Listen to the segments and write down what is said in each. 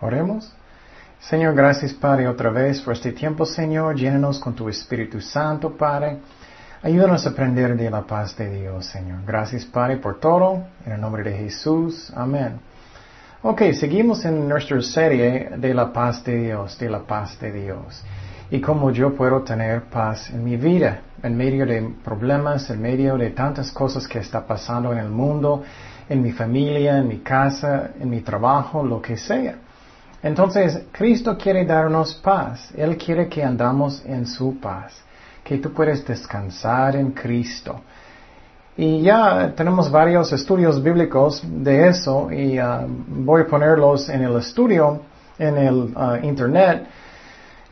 Oremos. Señor, gracias Padre otra vez por este tiempo, Señor. Llénanos con tu Espíritu Santo, Padre. Ayúdanos a aprender de la paz de Dios, Señor. Gracias, Padre, por todo. En el nombre de Jesús. Amén. Ok, seguimos en nuestra serie de la paz de Dios, de la paz de Dios. Y cómo yo puedo tener paz en mi vida, en medio de problemas, en medio de tantas cosas que está pasando en el mundo, en mi familia, en mi casa, en mi trabajo, lo que sea. Entonces, Cristo quiere darnos paz. Él quiere que andamos en su paz, que tú puedes descansar en Cristo. Y ya tenemos varios estudios bíblicos de eso y uh, voy a ponerlos en el estudio, en el uh, internet,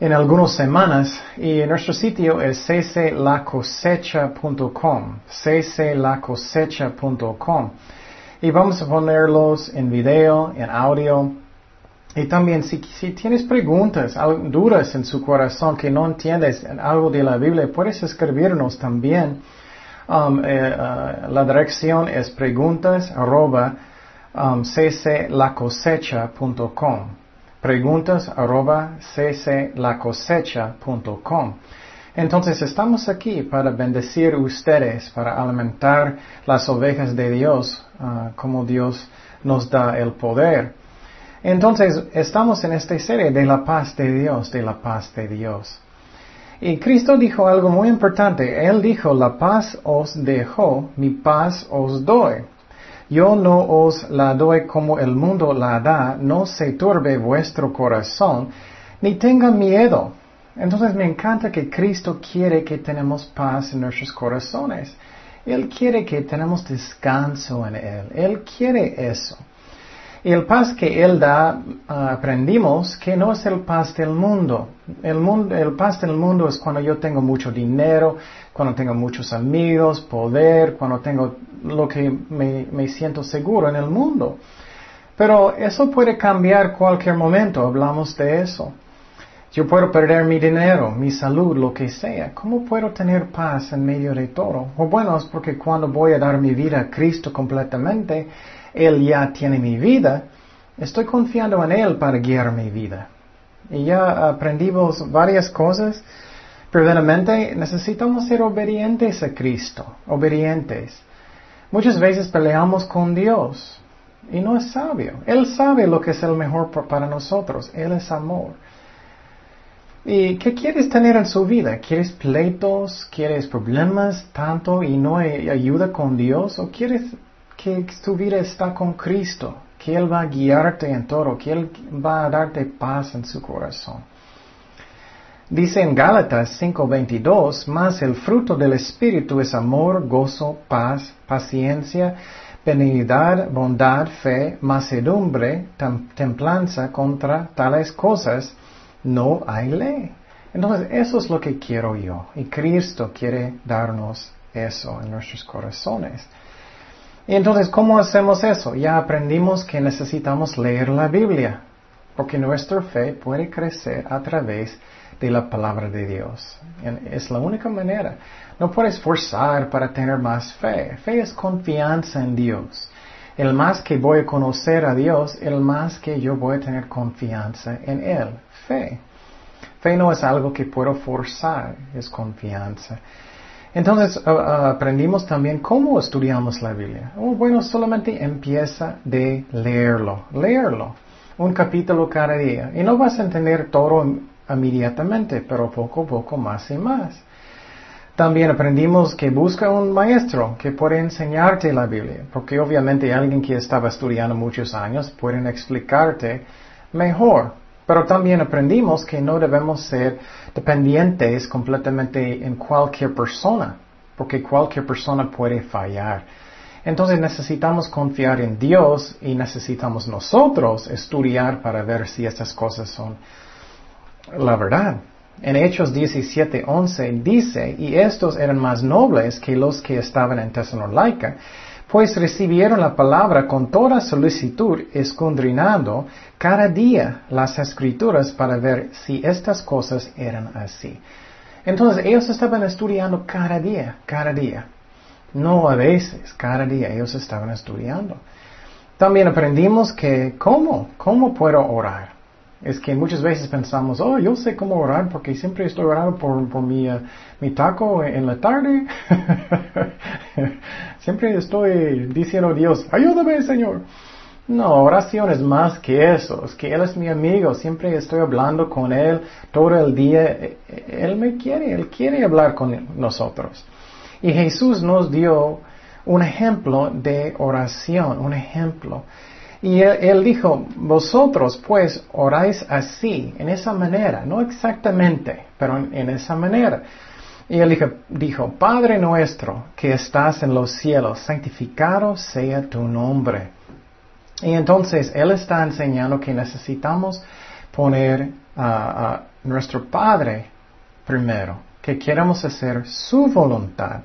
en algunas semanas. Y nuestro sitio es cclacosecha.com, cclacosecha.com. Y vamos a ponerlos en video, en audio. Y también si, tienes preguntas, dudas en su corazón que no entiendes algo de la Biblia, puedes escribirnos también. Um, eh, uh, la dirección es preguntas arroba um, cclacosecha.com. Preguntas arroba. Entonces estamos aquí para bendecir ustedes, para alimentar las ovejas de Dios, uh, como Dios nos da el poder. Entonces estamos en esta serie de la paz de Dios, de la paz de Dios. Y Cristo dijo algo muy importante. Él dijo, la paz os dejo, mi paz os doy. Yo no os la doy como el mundo la da, no se turbe vuestro corazón, ni tenga miedo. Entonces me encanta que Cristo quiere que tenemos paz en nuestros corazones. Él quiere que tenemos descanso en Él. Él quiere eso. El paz que Él da, ah, aprendimos que no es el paz del mundo. El, mundo. el paz del mundo es cuando yo tengo mucho dinero, cuando tengo muchos amigos, poder, cuando tengo lo que me, me siento seguro en el mundo. Pero eso puede cambiar cualquier momento, hablamos de eso. Yo puedo perder mi dinero, mi salud, lo que sea. ¿Cómo puedo tener paz en medio de todo? O bueno, es porque cuando voy a dar mi vida a Cristo completamente, Él ya tiene mi vida. Estoy confiando en Él para guiar mi vida. Y ya aprendimos varias cosas. Primeramente, necesitamos ser obedientes a Cristo, obedientes. Muchas veces peleamos con Dios y no es sabio. Él sabe lo que es el mejor para nosotros. Él es amor. ¿Y qué quieres tener en su vida? ¿Quieres pleitos? ¿Quieres problemas tanto y no hay ayuda con Dios? ¿O quieres que tu vida está con Cristo? Que Él va a guiarte en todo, que Él va a darte paz en su corazón. Dice en Gálatas 5:22, más el fruto del Espíritu es amor, gozo, paz, paciencia, benignidad, bondad, fe, macedumbre, templanza contra tales cosas no hay ley. Entonces, eso es lo que quiero yo. Y Cristo quiere darnos eso en nuestros corazones. Y entonces, ¿cómo hacemos eso? Ya aprendimos que necesitamos leer la Biblia, porque nuestra fe puede crecer a través de la palabra de Dios. Es la única manera. No puedes forzar para tener más fe. Fe es confianza en Dios. El más que voy a conocer a Dios, el más que yo voy a tener confianza en Él fe. Fe no es algo que puedo forzar, es confianza. Entonces aprendimos también cómo estudiamos la Biblia. Oh, bueno, solamente empieza de leerlo, leerlo, un capítulo cada día. Y no vas a entender todo inmediatamente, pero poco a poco más y más. También aprendimos que busca un maestro que puede enseñarte la Biblia, porque obviamente alguien que estaba estudiando muchos años puede explicarte mejor. Pero también aprendimos que no debemos ser dependientes completamente en cualquier persona, porque cualquier persona puede fallar. Entonces necesitamos confiar en Dios y necesitamos nosotros estudiar para ver si estas cosas son la verdad. En Hechos 17:11 dice, y estos eran más nobles que los que estaban en Tesalónica, pues recibieron la palabra con toda solicitud, escondrinando cada día las escrituras para ver si estas cosas eran así. Entonces ellos estaban estudiando cada día, cada día. No a veces, cada día ellos estaban estudiando. También aprendimos que, ¿cómo? ¿Cómo puedo orar? Es que muchas veces pensamos, oh, yo sé cómo orar porque siempre estoy orando por, por mi, uh, mi taco en la tarde. siempre estoy diciendo a Dios, ayúdame, Señor. No, oración es más que eso. Es que Él es mi amigo. Siempre estoy hablando con Él todo el día. Él me quiere, Él quiere hablar con nosotros. Y Jesús nos dio un ejemplo de oración, un ejemplo. Y él, dijo, vosotros pues oráis así, en esa manera, no exactamente, pero en, esa manera. Y él dijo, dijo, Padre nuestro que estás en los cielos, santificado sea tu nombre. Y entonces él está enseñando que necesitamos poner a nuestro Padre primero, que queremos hacer su voluntad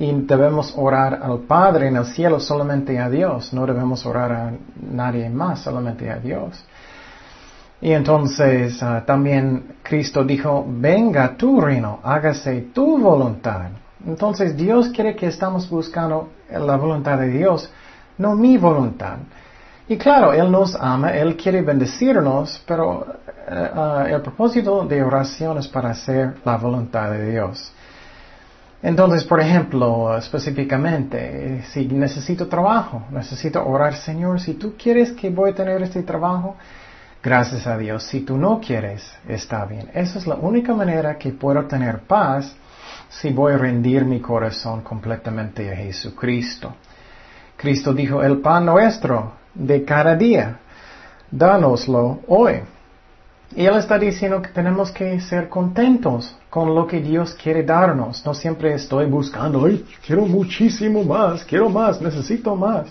y debemos orar al Padre en el cielo solamente a Dios, no debemos orar a nadie más, solamente a Dios. Y entonces ah, también Cristo dijo, venga tu reino, hágase tu voluntad. Entonces Dios quiere que estamos buscando la voluntad de Dios, no mi voluntad. Y claro, Él nos ama, Él quiere bendecirnos, pero eh, ah, el propósito de oración es para hacer la voluntad de Dios. Entonces, por ejemplo, específicamente, si necesito trabajo, necesito orar, Señor, si tú quieres que voy a tener este trabajo, gracias a Dios. Si tú no quieres, está bien. Esa es la única manera que puedo tener paz si voy a rendir mi corazón completamente a Jesucristo. Cristo dijo, el pan nuestro de cada día, dánoslo hoy. Y Él está diciendo que tenemos que ser contentos con lo que Dios quiere darnos. No siempre estoy buscando, Ay, quiero muchísimo más, quiero más, necesito más.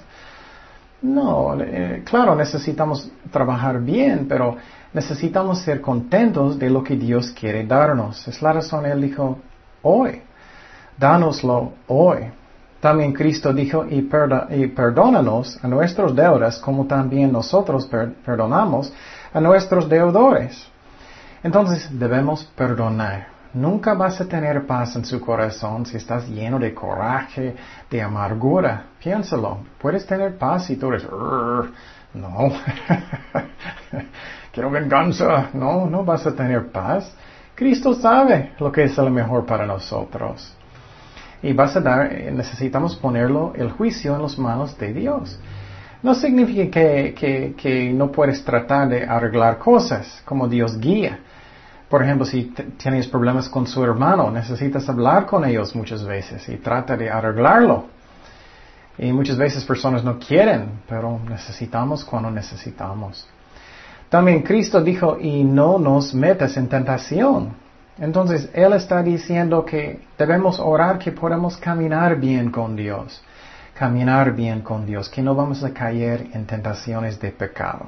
No, eh, claro, necesitamos trabajar bien, pero necesitamos ser contentos de lo que Dios quiere darnos. Es la razón, Él dijo, hoy, dánoslo hoy. También Cristo dijo, y, perdónanos a nuestros deudas como también nosotros perdonamos a nuestros deudores. Entonces debemos perdonar. Nunca vas a tener paz en su corazón si estás lleno de coraje, de amargura. Piénsalo. Puedes tener paz si tú eres... No. Quiero venganza. No, no vas a tener paz. Cristo sabe lo que es lo mejor para nosotros. Y vas a dar, necesitamos ponerlo, el juicio en las manos de Dios. No significa que, que, no puedes tratar de arreglar cosas como Dios guía. Por ejemplo, si tienes problemas con su hermano, necesitas hablar con ellos muchas veces y trata de arreglarlo. Y muchas veces personas no quieren, pero necesitamos cuando necesitamos. También Cristo dijo, y no nos metas en tentación. Entonces, Él está diciendo que debemos orar que podamos caminar bien con Dios caminar bien con Dios, que no vamos a caer en tentaciones de pecado.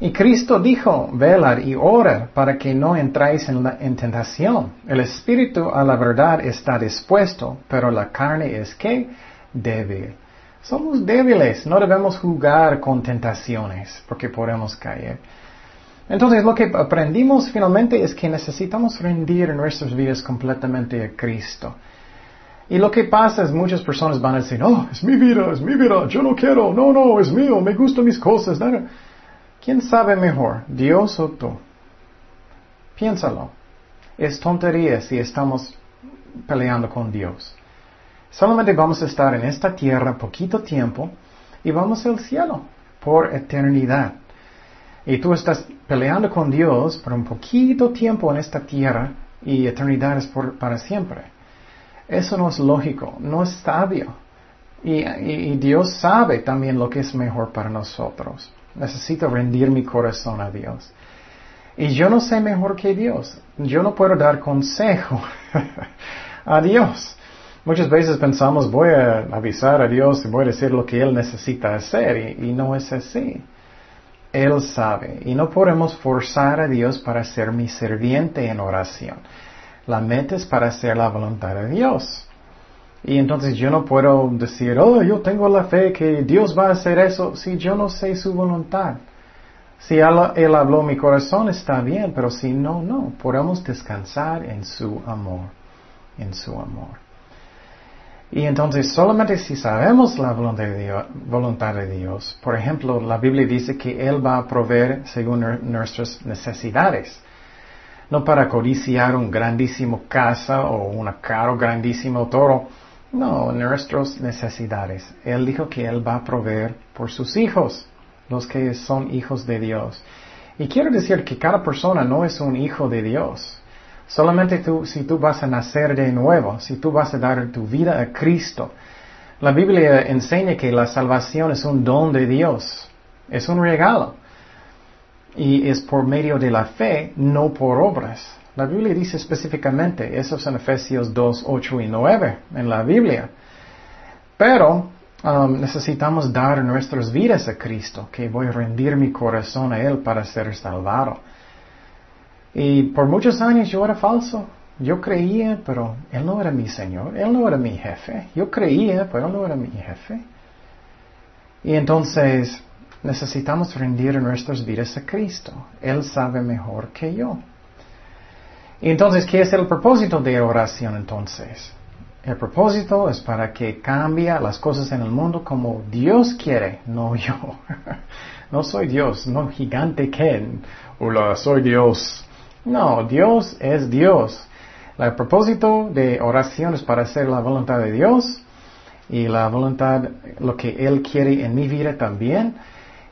Y Cristo dijo, velar y orar para que no entráis en, la, tentación. El espíritu a la verdad está dispuesto, pero la carne es que débil. Somos débiles, no debemos jugar con tentaciones porque podemos caer. Entonces lo que aprendimos finalmente es que necesitamos rendir nuestras vidas completamente a Cristo. Y lo que pasa es muchas personas van a decir, no, es mi vida, es mi vida, yo no quiero, no, no, es mío, me gustan mis cosas. ¿Quién sabe mejor, Dios o tú? Piénsalo. Es tontería si estamos peleando con Dios. Solamente vamos a estar en esta tierra poquito tiempo y vamos al cielo por eternidad. Y tú estás peleando con Dios por un poquito tiempo en esta tierra y eternidad es por, para siempre. Eso no es lógico, no es sabio. Y, Dios sabe también lo que es mejor para nosotros. Necesito rendir mi corazón a Dios. Y yo no sé mejor que Dios. Yo no puedo dar consejo a Dios. Muchas veces pensamos, voy a avisar a Dios y voy a decir lo que Él necesita hacer. y no es así. Él sabe. Y no podemos forzar a Dios para ser mi serviente en oración. La meta es para hacer la voluntad de Dios. Y entonces yo no puedo decir, oh, yo tengo la fe que Dios va a hacer eso si yo no sé su voluntad. Si él, habló mi corazón está bien, pero si no, no. Podemos descansar en su amor, en su amor. Y entonces solamente si sabemos la voluntad de, Dios, voluntad de Dios, por ejemplo, la Biblia dice que Él va a proveer según nuestras necesidades. No para codiciar un grandísimo casa o un caro grandísimo toro. No, nuestras necesidades. Él dijo que Él va a proveer por sus hijos, los que son hijos de Dios. Y quiero decir que cada persona no es un hijo de Dios. Solamente tú, si tú vas a nacer de nuevo, si tú vas a dar tu vida a Cristo. La Biblia enseña que la salvación es un don de Dios, es un regalo. Y es por medio de la fe, no por obras. La Biblia dice específicamente, eso es en Efesios 2, 8 y 9 en la Biblia. Pero um, necesitamos dar nuestras vidas a Cristo, que voy a rendir mi corazón a Él para ser salvado. Y por muchos años yo era falso. Yo creía, pero Él no era mi Señor, Él no era mi jefe. Yo creía, pero Él no era mi jefe. Y entonces necesitamos rendir nuestras vidas a Cristo. Él sabe mejor que yo. Entonces, ¿qué es el propósito de oración entonces? El propósito es para que cambie las cosas en el mundo como Dios quiere, no yo. no soy Dios, no gigante Ken. Hola, soy Dios. No, Dios es Dios. El propósito de oración es para hacer la voluntad de Dios y la voluntad, lo que Él quiere en mi vida también.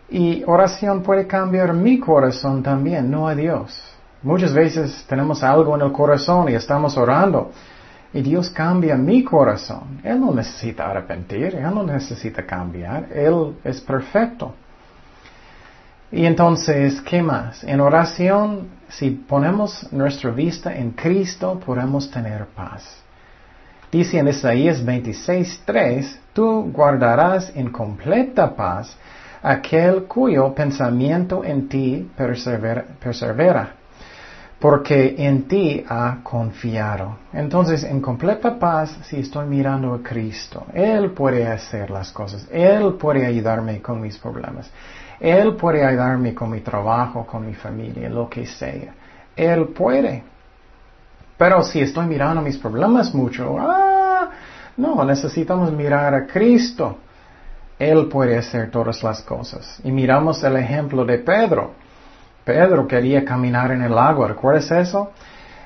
Y oración puede cambiar mi corazón también, no a Dios. Muchas veces tenemos algo en el corazón y estamos orando y Dios cambia mi corazón. Él no necesita arrepentir, Él no necesita cambiar, Él es perfecto. Y entonces, ¿qué más? En oración, si ponemos nuestra vista en Cristo, podemos tener paz. Dice en Isaías 26.3, tú guardarás en completa paz aquel cuyo pensamiento en ti persevera, porque en ti ha confiado. Entonces, en completa paz, si estoy mirando a Cristo, Él puede hacer las cosas, Él puede ayudarme con mis problemas. Él puede ayudarme con mi trabajo, con mi familia, lo que sea. Él puede. Pero si estoy mirando mis problemas mucho, ah, no, necesitamos mirar a Cristo. Él puede hacer todas las cosas. Y miramos el ejemplo de Pedro. Pedro quería caminar en el agua, ¿recuerdas eso?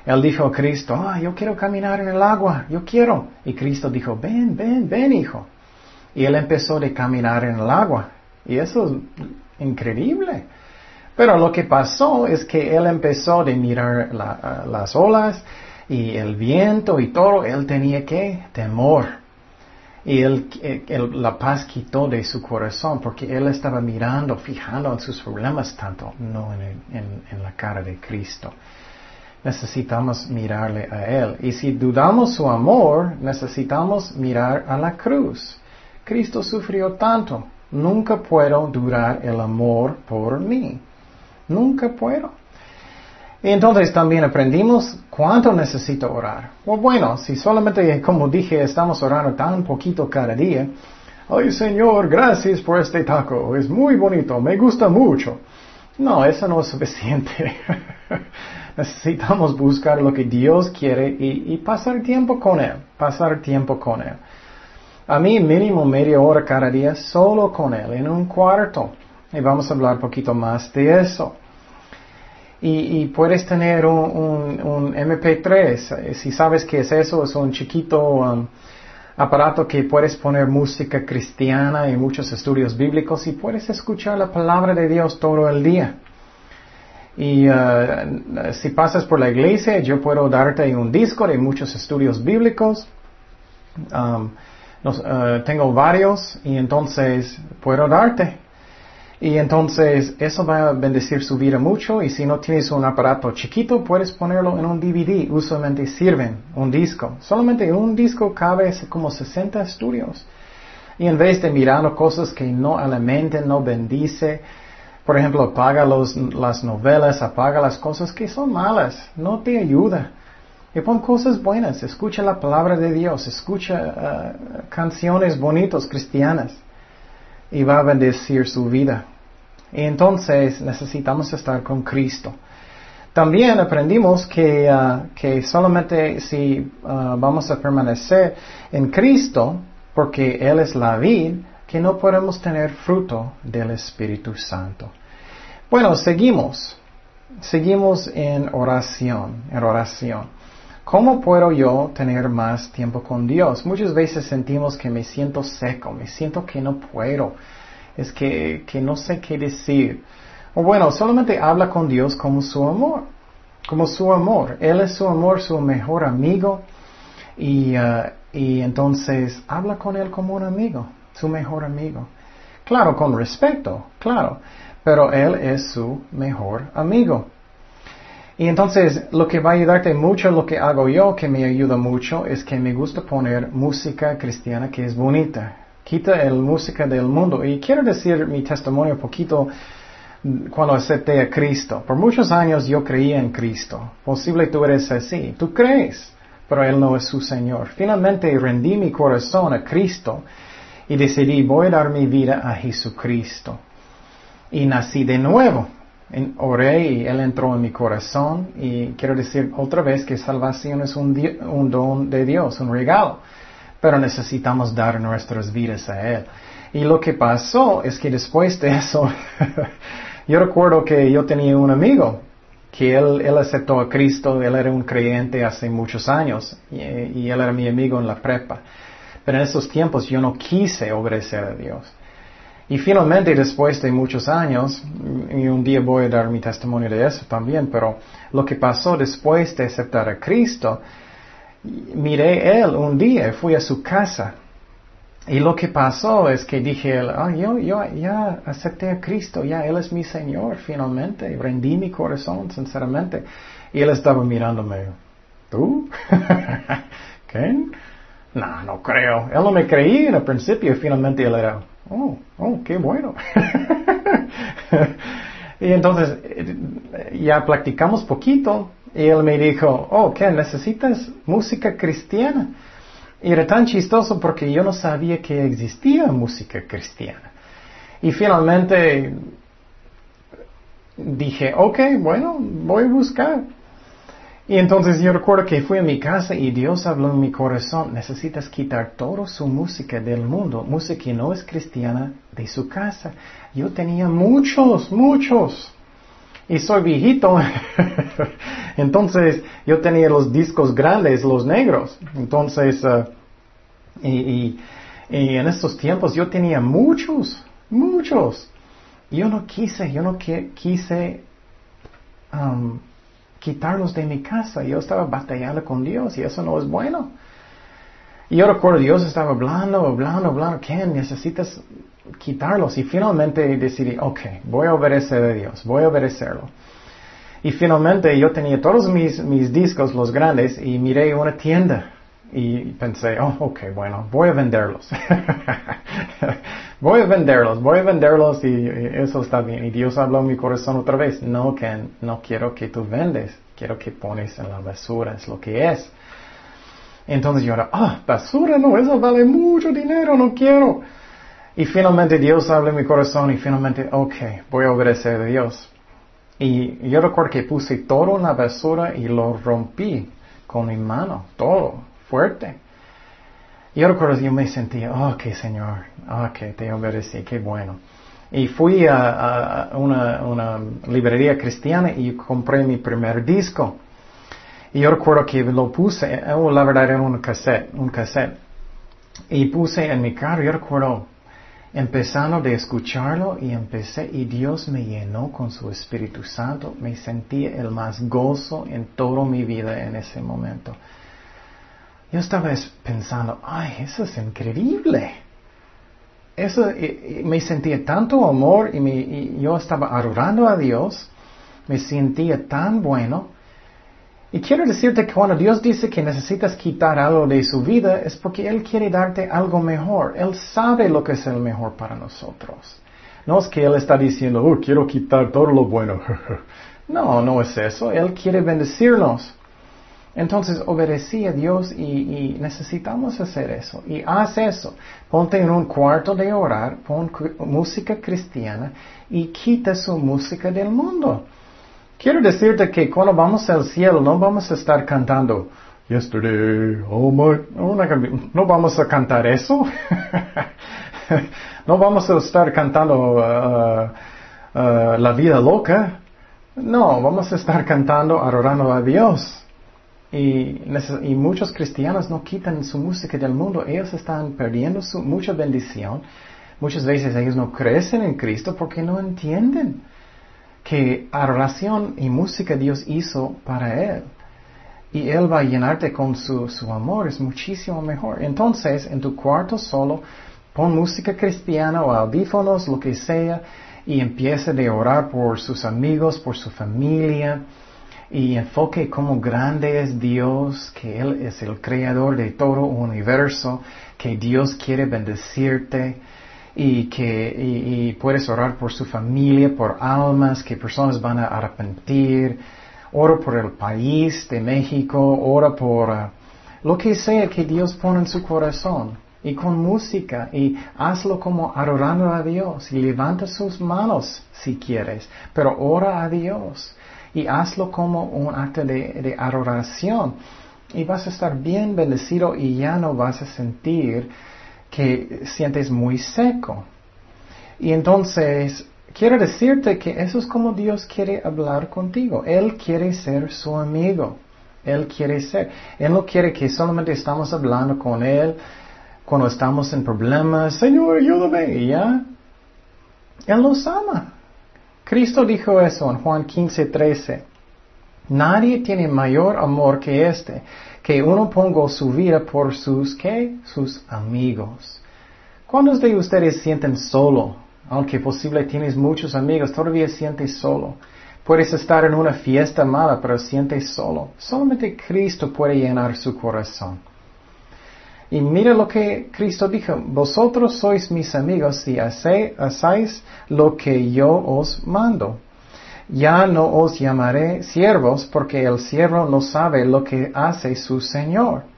Él dijo a Cristo, ah, yo quiero caminar en el agua, yo quiero. Y Cristo dijo, ven, ven, ven, hijo. Y él empezó de caminar en el agua. Y eso increíble. Pero lo que pasó es que él empezó a mirar las olas y el viento y todo, él tenía que temor. Y él, la paz quitó de su corazón porque él estaba mirando, fijando en sus problemas tanto, no en, en la cara de Cristo. Necesitamos mirarle a Él. Y si dudamos su amor, necesitamos mirar a la cruz. Cristo sufrió tanto. Nunca puedo durar el amor por mí. Nunca puedo. Y entonces también aprendimos cuánto necesito orar. bueno, si solamente, como dije, estamos orando tan poquito cada día, ay Señor, gracias por este taco, es muy bonito, me gusta mucho. No, eso no es suficiente. Necesitamos buscar lo que Dios quiere y pasar tiempo con Él, pasar tiempo con Él. A mí mínimo media hora cada día solo con Él, en un cuarto. Y vamos a hablar un poquito más de eso. Y, puedes tener un, MP3. Si sabes qué es eso, es un chiquito um, aparato que puedes poner música cristiana y muchos estudios bíblicos y puedes escuchar la palabra de Dios todo el día. Y uh, si pasas por la iglesia, yo puedo darte un disco de muchos estudios bíblicos. Um, eh, tengo varios y entonces puedo darte. Y entonces eso va a bendecir su vida mucho y si no tienes un aparato chiquito puedes ponerlo en un DVD. Usualmente sirven un disco. Solamente un disco cabe como 60 estudios. Y en vez de mirar cosas que no alimenten, no bendice, por ejemplo, apaga las novelas, apaga las cosas que son malas, no te ayuda. Y pon cosas buenas, escucha la palabra de Dios, escucha uh, canciones bonitas cristianas y va a bendecir su vida. Entonces necesitamos estar con Cristo. También aprendimos que, ah, que solamente si ah, vamos a permanecer en Cristo, porque Él es la vid, que no podemos tener fruto del Espíritu Santo. Bueno, seguimos. Seguimos en oración, en oración. ¿Cómo puedo yo tener más tiempo con Dios? Muchas veces sentimos que me siento seco, me siento que no puedo, es que, que no sé qué decir. O bueno, solamente habla con Dios como su amor, como su amor. Él es su amor, su mejor amigo. Y, uh, y entonces habla con Él como un amigo, su mejor amigo. Claro, con respeto, claro, pero Él es su mejor amigo. Y entonces lo que va a ayudarte mucho, lo que hago yo, que me ayuda mucho, es que me gusta poner música cristiana que es bonita. Quita el música del mundo. Y quiero decir mi testimonio poquito cuando acepté a Cristo. Por muchos años yo creía en Cristo. Posible tú eres así. Tú crees, pero Él no es su Señor. Finalmente rendí mi corazón a Cristo y decidí voy a dar mi vida a Jesucristo. Y nací de nuevo oré y Él entró en mi corazón y quiero decir otra vez que salvación es un, un, don de Dios, un regalo, pero necesitamos dar nuestras vidas a Él. Y lo que pasó es que después de eso, yo recuerdo que yo tenía un amigo que él, él aceptó a Cristo, él era un creyente hace muchos años y, y él era mi amigo en la prepa. Pero en esos tiempos yo no quise obedecer a Dios. Y finalmente, después de muchos años, y un día voy a dar mi testimonio de eso también, pero lo que pasó después de aceptar a Cristo, miré él un día, fui a su casa, y lo que pasó es que dije, ah, yo, yo ya acepté a Cristo, ya Él es mi Señor finalmente, rendí mi corazón sinceramente. Y Él estaba mirándome, ¿tú? ¿Qué? No, no creo. Él no me creía en el principio finalmente Él era, Oh, oh, qué bueno. y entonces eh, ya practicamos poquito y él me dijo, oh, ¿qué? ¿Necesitas música cristiana? Y era tan chistoso porque yo no sabía que existía música cristiana. Y finalmente dije, ok, bueno, voy a buscar. Y entonces yo recuerdo que fui a mi casa y Dios habló en mi corazón, necesitas quitar toda su música del mundo, música que no es cristiana, de su casa. Yo tenía muchos, muchos. Y soy viejito. entonces yo tenía los discos grandes, los negros. Entonces, uh, y, en estos tiempos yo tenía muchos, muchos. Yo no quise, yo no quise um, quitarlos de mi casa. Yo estaba batallando con Dios y eso no es bueno. Y yo recuerdo, Dios estaba hablando, hablando, hablando, Ken, necesitas quitarlos. Y finalmente decidí, ok, voy a obedecer a Dios, voy a obedecerlo. Y finalmente yo tenía todos mis, mis discos, los grandes, y miré una tienda y pensé, oh, ok, bueno, voy a venderlos. voy a venderlos, voy a venderlos y eso está bien. Y Dios habló en mi corazón otra vez, no, que no quiero que tú vendes, quiero que pones en la basura, es lo que es. Entonces yo era, ah, basura, no, eso vale mucho dinero, no quiero. Y finalmente Dios habló en mi corazón y finalmente, ok, voy a obedecer a Dios. Y yo recuerdo que puse todo en la basura y lo rompí con mi mano, todo fuerte. Y yo recuerdo yo me sentía, oh, qué Señor, oh, que te obedecí, qué bueno. Y fui a, una, librería cristiana y compré mi primer disco. Y yo recuerdo que lo puse, oh, la verdad era un cassette, un cassette. Y puse en mi carro, yo recuerdo empezando de escucharlo y empecé y Dios me llenó con su Espíritu Santo. Me sentí el más gozo en toda mi vida en ese momento. Yo estaba pensando, ay, eso es increíble. Eso, me sentía tanto amor y, yo estaba adorando a Dios, me sentía tan bueno. Y quiero decirte que cuando Dios dice que necesitas quitar algo de su vida es porque Él quiere darte algo mejor. Él sabe lo que es el mejor para nosotros. No es que Él está diciendo, oh, quiero quitar todo lo bueno. no, no es eso. Él quiere bendecirnos. Entonces obedecí a Dios y, necesitamos hacer eso. Y haz eso. Ponte en un cuarto de orar, pon música cristiana y quita su música del mundo. Quiero decirte que cuando vamos al cielo no vamos a estar cantando Yesterday, oh my, no vamos a cantar eso. no vamos a estar cantando uh, uh, la vida loca. No, vamos a estar cantando, adorando a Dios. Y, y, muchos cristianos no quitan su música del mundo. Ellos están perdiendo su, mucha bendición. Muchas veces ellos no crecen en Cristo porque no entienden que adoración y música Dios hizo para Él y Él va a llenarte con su, su amor, es muchísimo mejor. Entonces, en tu cuarto solo, pon música cristiana o audífonos, lo que sea, y empieza a orar por sus amigos, por su familia, y enfoque cómo grande es Dios, que Él es el creador de todo universo, que Dios quiere bendecirte y que y puedes orar por su familia, por almas, que personas van a arrepentir ora por el país de México, ora por uh, lo que sea que Dios pone en su corazón. Y con música, y hazlo como adorando a Dios, y levanta sus manos si quieres, pero ora a Dios, y hazlo como un acto de, de adoración, y vas a estar bien bendecido y ya no vas a sentir que sientes muy seco. Y entonces quiero decirte que eso es como Dios quiere hablar contigo. Él quiere ser su amigo. Él quiere ser. Él no quiere que solamente estamos hablando con Él cuando estamos en problemas. Señor, ayúdame. ¿Ya? Él nos ama. Cristo dijo eso en Juan 15, 13. Nadie tiene mayor amor que este, que uno ponga su vida por sus, ¿qué? Sus amigos. ¿Cuántos de ustedes sienten solo aunque posible tienes muchos amigos, todavía sientes solo. Puedes estar en una fiesta mala, pero sientes solo. Solamente Cristo puede llenar su corazón. Y mira lo que Cristo dijo, vosotros sois mis amigos si hacéis lo que yo os mando. Ya no os llamaré siervos porque el siervo no sabe lo que hace su Señor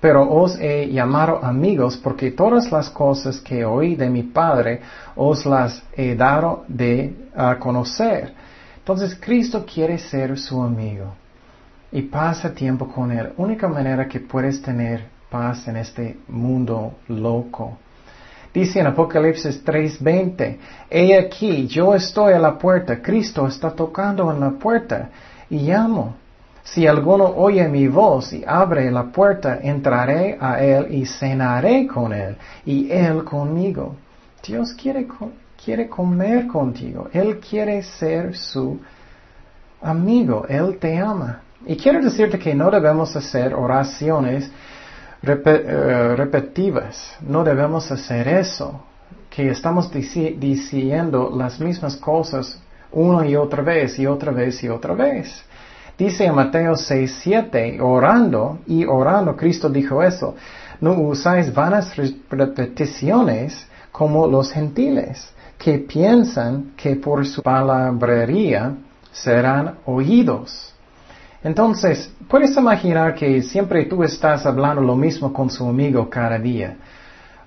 pero os he llamado amigos porque todas las cosas que oí de mi Padre os las he dado de a conocer. Entonces Cristo quiere ser su amigo y pasa tiempo con Él. Única manera que puedes tener paz en este mundo loco. Dice en Apocalipsis 3:20, he aquí, yo estoy a la puerta, Cristo está tocando en la puerta y llamo. Si alguno oye mi voz y abre la puerta, entraré a él y cenaré con él y él conmigo. Dios quiere, quiere comer contigo. Él quiere ser su amigo. Él te ama. Y quiero decirte que no debemos hacer oraciones repetitivas. No debemos hacer eso. Que estamos diciendo las mismas cosas una y otra vez y otra vez y otra vez. Dice en Mateo 6, 7, orando y orando, Cristo dijo eso, no usáis vanas repeticiones como los gentiles, que piensan que por su palabrería serán oídos. Entonces, puedes imaginar que siempre tú estás hablando lo mismo con su amigo cada día.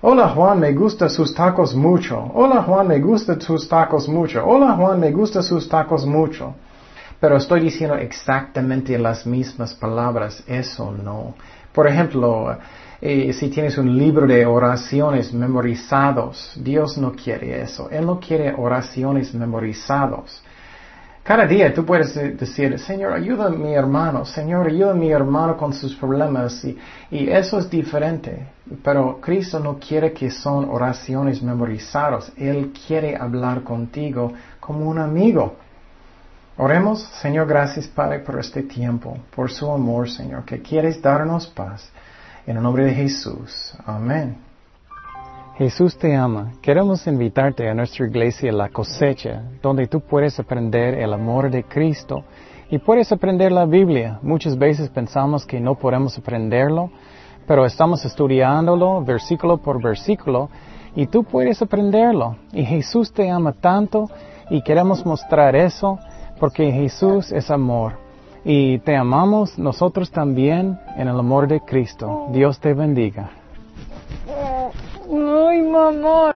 Hola Juan, me gusta sus tacos mucho. Hola Juan, me gusta sus tacos mucho. Hola Juan, me gusta sus tacos mucho pero estoy diciendo exactamente las mismas palabras, eso no. Por ejemplo, eh, si tienes un libro de oraciones memorizados, Dios no quiere eso. Él no quiere oraciones memorizados. Cada día tú puedes decir, Señor, ayuda a mi hermano, Señor, ayuda a mi hermano con sus problemas. Y, y eso es diferente. Pero Cristo no quiere que son oraciones memorizadas. Él quiere hablar contigo como un amigo. Oremos, Señor, gracias Padre por este tiempo, por su amor, Señor, que quieres darnos paz. En el nombre de Jesús. Amén. Jesús te ama. Queremos invitarte a nuestra iglesia La Cosecha, donde tú puedes aprender el amor de Cristo y puedes aprender la Biblia. Muchas veces pensamos que no podemos aprenderlo, pero estamos estudiándolo versículo por versículo y tú puedes aprenderlo. Y Jesús te ama tanto y queremos mostrar eso porque Jesús es amor y te amamos nosotros también en el amor de Cristo. Dios te bendiga. Ay, mamá.